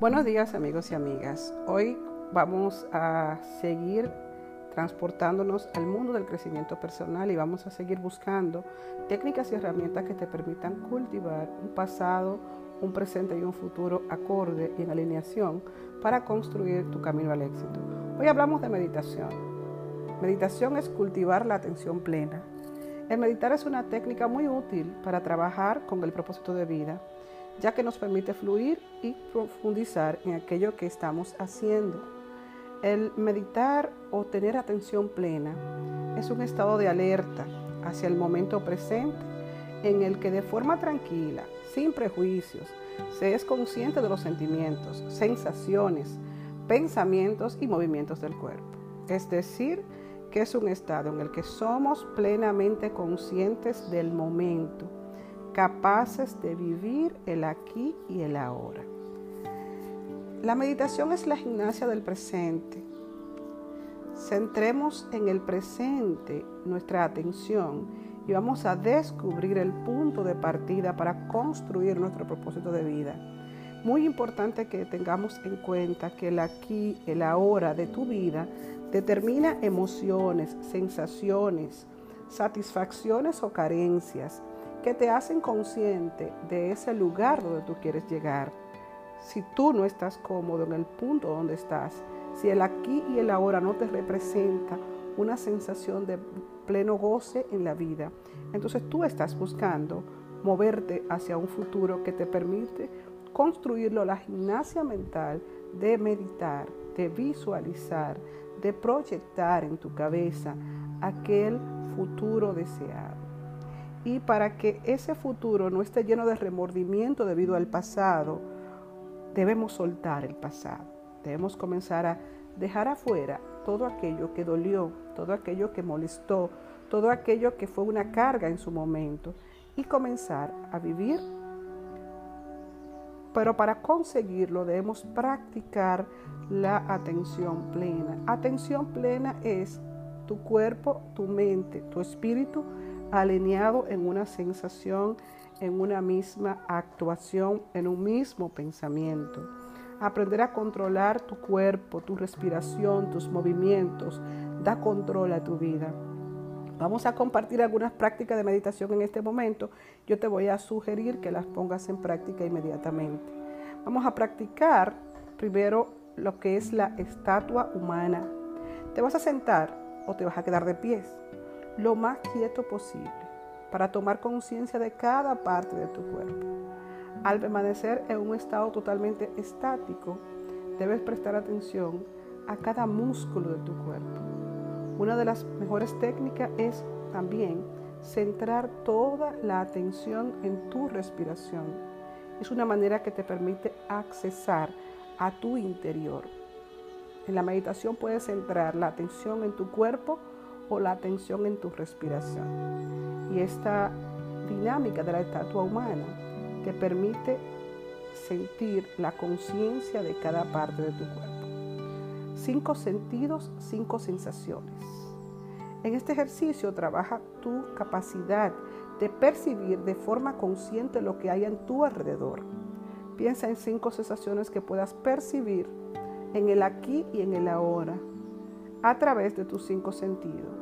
Buenos días amigos y amigas. Hoy vamos a seguir transportándonos al mundo del crecimiento personal y vamos a seguir buscando técnicas y herramientas que te permitan cultivar un pasado, un presente y un futuro acorde y en alineación para construir tu camino al éxito. Hoy hablamos de meditación. Meditación es cultivar la atención plena. El meditar es una técnica muy útil para trabajar con el propósito de vida ya que nos permite fluir y profundizar en aquello que estamos haciendo. El meditar o tener atención plena es un estado de alerta hacia el momento presente en el que de forma tranquila, sin prejuicios, se es consciente de los sentimientos, sensaciones, pensamientos y movimientos del cuerpo. Es decir, que es un estado en el que somos plenamente conscientes del momento capaces de vivir el aquí y el ahora. La meditación es la gimnasia del presente. Centremos en el presente nuestra atención y vamos a descubrir el punto de partida para construir nuestro propósito de vida. Muy importante que tengamos en cuenta que el aquí, el ahora de tu vida determina emociones, sensaciones, satisfacciones o carencias que te hacen consciente de ese lugar donde tú quieres llegar. Si tú no estás cómodo en el punto donde estás, si el aquí y el ahora no te representa una sensación de pleno goce en la vida, entonces tú estás buscando moverte hacia un futuro que te permite construirlo, la gimnasia mental de meditar, de visualizar, de proyectar en tu cabeza aquel futuro deseado y para que ese futuro no esté lleno de remordimiento debido al pasado, debemos soltar el pasado. Debemos comenzar a dejar afuera todo aquello que dolió, todo aquello que molestó, todo aquello que fue una carga en su momento y comenzar a vivir. Pero para conseguirlo debemos practicar la atención plena. Atención plena es tu cuerpo, tu mente, tu espíritu alineado en una sensación, en una misma actuación, en un mismo pensamiento. Aprender a controlar tu cuerpo, tu respiración, tus movimientos, da control a tu vida. Vamos a compartir algunas prácticas de meditación en este momento. Yo te voy a sugerir que las pongas en práctica inmediatamente. Vamos a practicar primero lo que es la estatua humana. Te vas a sentar o te vas a quedar de pies lo más quieto posible para tomar conciencia de cada parte de tu cuerpo. Al permanecer en un estado totalmente estático, debes prestar atención a cada músculo de tu cuerpo. Una de las mejores técnicas es también centrar toda la atención en tu respiración. Es una manera que te permite accesar a tu interior. En la meditación puedes centrar la atención en tu cuerpo la atención en tu respiración. Y esta dinámica de la estatua humana te permite sentir la conciencia de cada parte de tu cuerpo. Cinco sentidos, cinco sensaciones. En este ejercicio trabaja tu capacidad de percibir de forma consciente lo que hay en tu alrededor. Piensa en cinco sensaciones que puedas percibir en el aquí y en el ahora a través de tus cinco sentidos.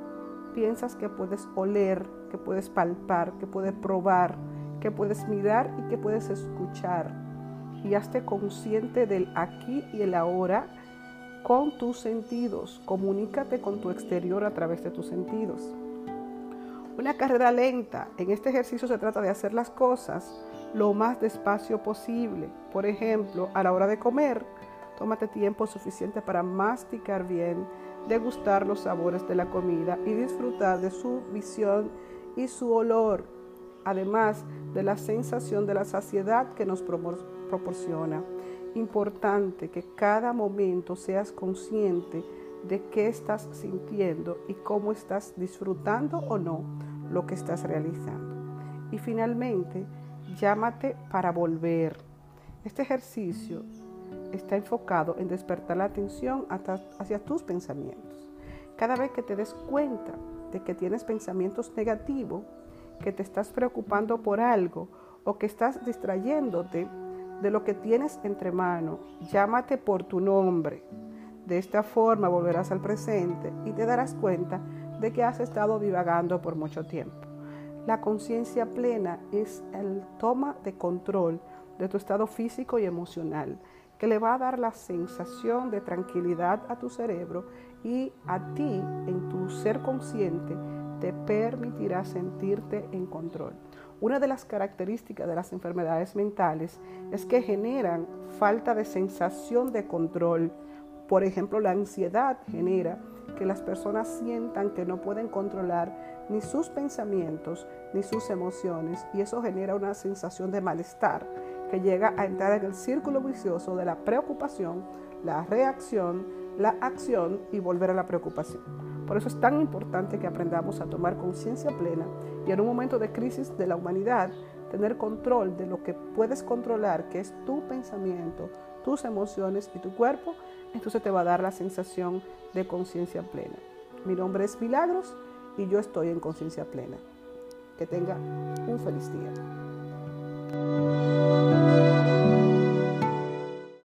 Piensas que puedes oler, que puedes palpar, que puedes probar, que puedes mirar y que puedes escuchar. Y hazte consciente del aquí y el ahora con tus sentidos. Comunícate con tu exterior a través de tus sentidos. Una carrera lenta. En este ejercicio se trata de hacer las cosas lo más despacio posible. Por ejemplo, a la hora de comer, tómate tiempo suficiente para masticar bien degustar los sabores de la comida y disfrutar de su visión y su olor, además de la sensación de la saciedad que nos proporciona. Importante que cada momento seas consciente de qué estás sintiendo y cómo estás disfrutando o no lo que estás realizando. Y finalmente, llámate para volver. Este ejercicio está enfocado en despertar la atención hacia tus pensamientos. Cada vez que te des cuenta de que tienes pensamientos negativos, que te estás preocupando por algo o que estás distrayéndote, de lo que tienes entre manos. Llámate por tu nombre. De esta forma volverás al presente y te darás cuenta de que has estado divagando por mucho tiempo. La conciencia plena es el toma de control de tu estado físico y emocional, que le va a dar la sensación de tranquilidad a tu cerebro y a ti en tu ser consciente te permitirá sentirte en control. Una de las características de las enfermedades mentales es que generan falta de sensación de control. Por ejemplo, la ansiedad genera que las personas sientan que no pueden controlar ni sus pensamientos ni sus emociones y eso genera una sensación de malestar que llega a entrar en el círculo vicioso de la preocupación, la reacción, la acción y volver a la preocupación. Por eso es tan importante que aprendamos a tomar conciencia plena y en un momento de crisis de la humanidad, tener control de lo que puedes controlar, que es tu pensamiento, tus emociones y tu cuerpo, entonces te va a dar la sensación de conciencia plena. Mi nombre es Milagros y yo estoy en conciencia plena. Que tenga un feliz día. うん。